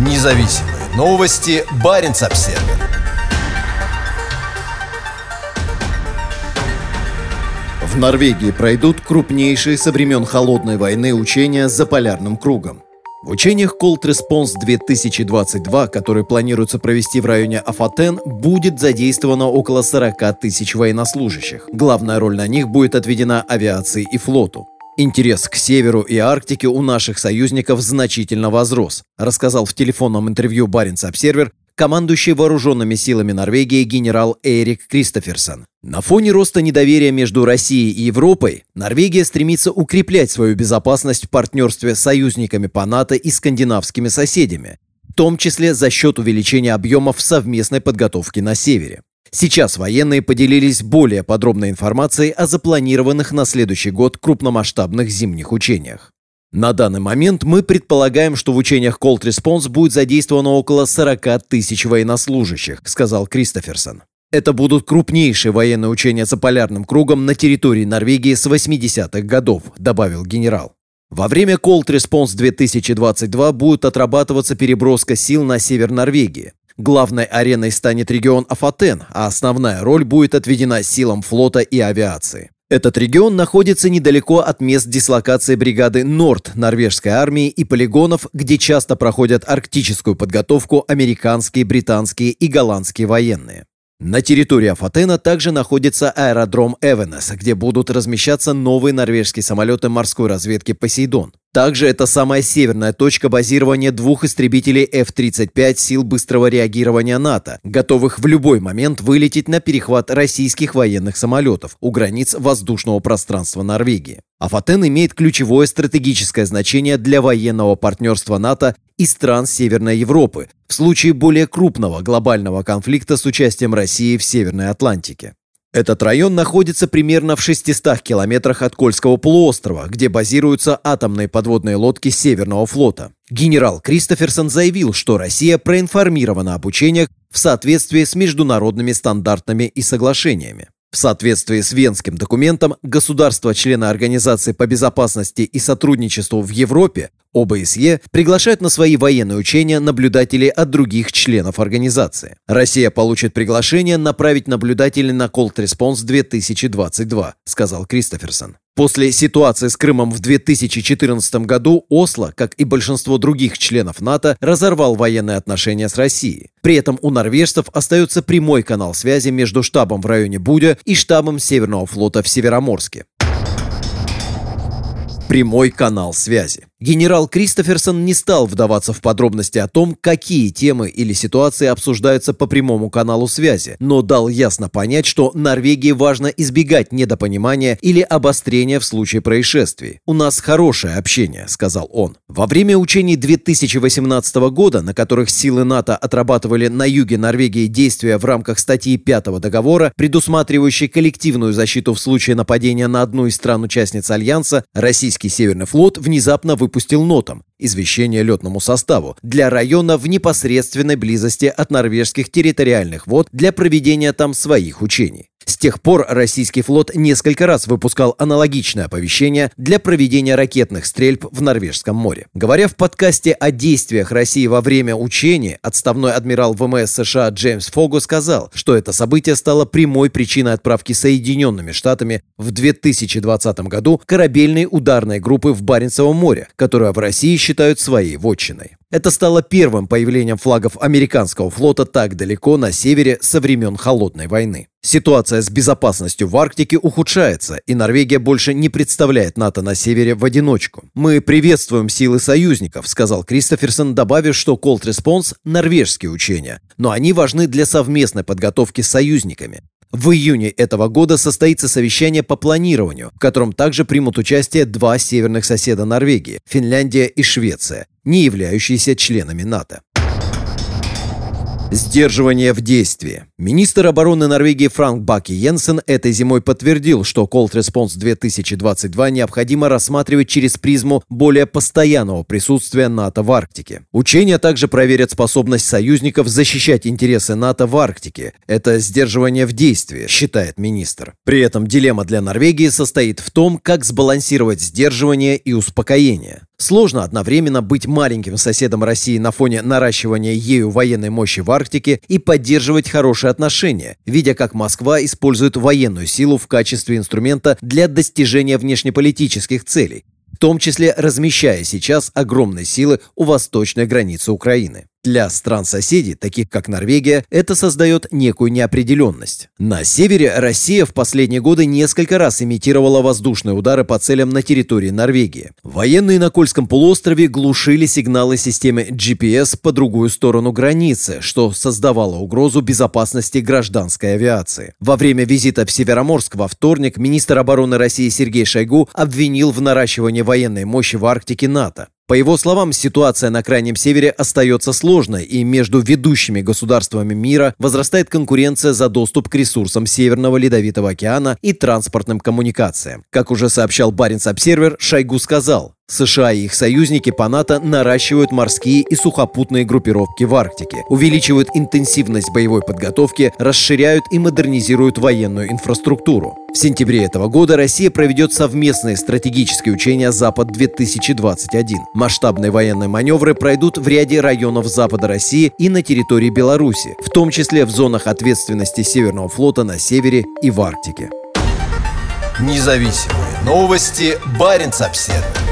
Независимые новости. Барин обсерва В Норвегии пройдут крупнейшие со времен Холодной войны учения за полярным кругом. В учениях Cold Response 2022, которые планируется провести в районе Афатен, будет задействовано около 40 тысяч военнослужащих. Главная роль на них будет отведена авиации и флоту. Интерес к северу и Арктике у наших союзников значительно возрос, рассказал в телефонном интервью Баренц Обсервер командующий вооруженными силами Норвегии генерал Эрик Кристоферсон. На фоне роста недоверия между Россией и Европой, Норвегия стремится укреплять свою безопасность в партнерстве с союзниками по НАТО и скандинавскими соседями, в том числе за счет увеличения объемов совместной подготовки на севере. Сейчас военные поделились более подробной информацией о запланированных на следующий год крупномасштабных зимних учениях. На данный момент мы предполагаем, что в учениях Cold Response будет задействовано около 40 тысяч военнослужащих, сказал Кристоферсон. Это будут крупнейшие военные учения за полярным кругом на территории Норвегии с 80-х годов, добавил генерал. Во время Cold Response 2022 будет отрабатываться переброска сил на север Норвегии. Главной ареной станет регион Афатен, а основная роль будет отведена силам флота и авиации. Этот регион находится недалеко от мест дислокации бригады Норд норвежской армии и полигонов, где часто проходят арктическую подготовку американские, британские и голландские военные. На территории Афатена также находится аэродром Эвенес, где будут размещаться новые норвежские самолеты морской разведки «Посейдон». Также это самая северная точка базирования двух истребителей F-35 сил быстрого реагирования НАТО, готовых в любой момент вылететь на перехват российских военных самолетов у границ воздушного пространства Норвегии. Афатен имеет ключевое стратегическое значение для военного партнерства НАТО и стран Северной Европы в случае более крупного глобального конфликта с участием России в Северной Атлантике. Этот район находится примерно в 600 километрах от Кольского полуострова, где базируются атомные подводные лодки Северного флота. Генерал Кристоферсон заявил, что Россия проинформирована об учениях в соответствии с международными стандартами и соглашениями. В соответствии с Венским документом, государства-члены Организации по безопасности и сотрудничеству в Европе, ОБСЕ, приглашают на свои военные учения наблюдателей от других членов организации. Россия получит приглашение направить наблюдателей на Cold Response 2022, сказал Кристоферсон. После ситуации с Крымом в 2014 году Осло, как и большинство других членов НАТО, разорвал военные отношения с Россией. При этом у норвежцев остается прямой канал связи между штабом в районе Будя и штабом Северного флота в Североморске. Прямой канал связи. Генерал Кристоферсон не стал вдаваться в подробности о том, какие темы или ситуации обсуждаются по прямому каналу связи, но дал ясно понять, что Норвегии важно избегать недопонимания или обострения в случае происшествий. «У нас хорошее общение», — сказал он. Во время учений 2018 года, на которых силы НАТО отрабатывали на юге Норвегии действия в рамках статьи 5 договора, предусматривающей коллективную защиту в случае нападения на одну из стран-участниц Альянса, российский Северный флот внезапно выпустил выпустил нотам извещение летному составу для района в непосредственной близости от норвежских территориальных вод для проведения там своих учений. С тех пор российский флот несколько раз выпускал аналогичное оповещение для проведения ракетных стрельб в Норвежском море. Говоря в подкасте о действиях России во время учений, отставной адмирал ВМС США Джеймс Фогу сказал, что это событие стало прямой причиной отправки Соединенными Штатами в 2020 году корабельной ударной группы в Баренцевом море, которая в России считают своей вотчиной. Это стало первым появлением флагов американского флота так далеко на севере со времен Холодной войны. Ситуация с безопасностью в Арктике ухудшается, и Норвегия больше не представляет НАТО на севере в одиночку. «Мы приветствуем силы союзников», — сказал Кристоферсон, добавив, что Cold Response — норвежские учения, но они важны для совместной подготовки с союзниками. В июне этого года состоится совещание по планированию, в котором также примут участие два северных соседа Норвегии – Финляндия и Швеция, не являющиеся членами НАТО. Сдерживание в действии. Министр обороны Норвегии Франк Баки Йенсен этой зимой подтвердил, что Cold Response 2022 необходимо рассматривать через призму более постоянного присутствия НАТО в Арктике. Учения также проверят способность союзников защищать интересы НАТО в Арктике. Это сдерживание в действии, считает министр. При этом дилемма для Норвегии состоит в том, как сбалансировать сдерживание и успокоение. Сложно одновременно быть маленьким соседом России на фоне наращивания ею военной мощи в Арктике и поддерживать хорошие отношения, видя, как Москва использует военную силу в качестве инструмента для достижения внешнеполитических целей, в том числе размещая сейчас огромные силы у восточной границы Украины. Для стран-соседей, таких как Норвегия, это создает некую неопределенность. На севере Россия в последние годы несколько раз имитировала воздушные удары по целям на территории Норвегии. Военные на Кольском полуострове глушили сигналы системы GPS по другую сторону границы, что создавало угрозу безопасности гражданской авиации. Во время визита в Североморск во вторник министр обороны России Сергей Шойгу обвинил в наращивании военной мощи в Арктике НАТО. По его словам, ситуация на Крайнем Севере остается сложной, и между ведущими государствами мира возрастает конкуренция за доступ к ресурсам Северного Ледовитого океана и транспортным коммуникациям. Как уже сообщал Баренц Обсервер, Шойгу сказал, США и их союзники по НАТО наращивают морские и сухопутные группировки в Арктике, увеличивают интенсивность боевой подготовки, расширяют и модернизируют военную инфраструктуру. В сентябре этого года Россия проведет совместные стратегические учения «Запад-2021». Масштабные военные маневры пройдут в ряде районов Запада России и на территории Беларуси, в том числе в зонах ответственности Северного флота на севере и в Арктике. Независимые новости. Барин обседный.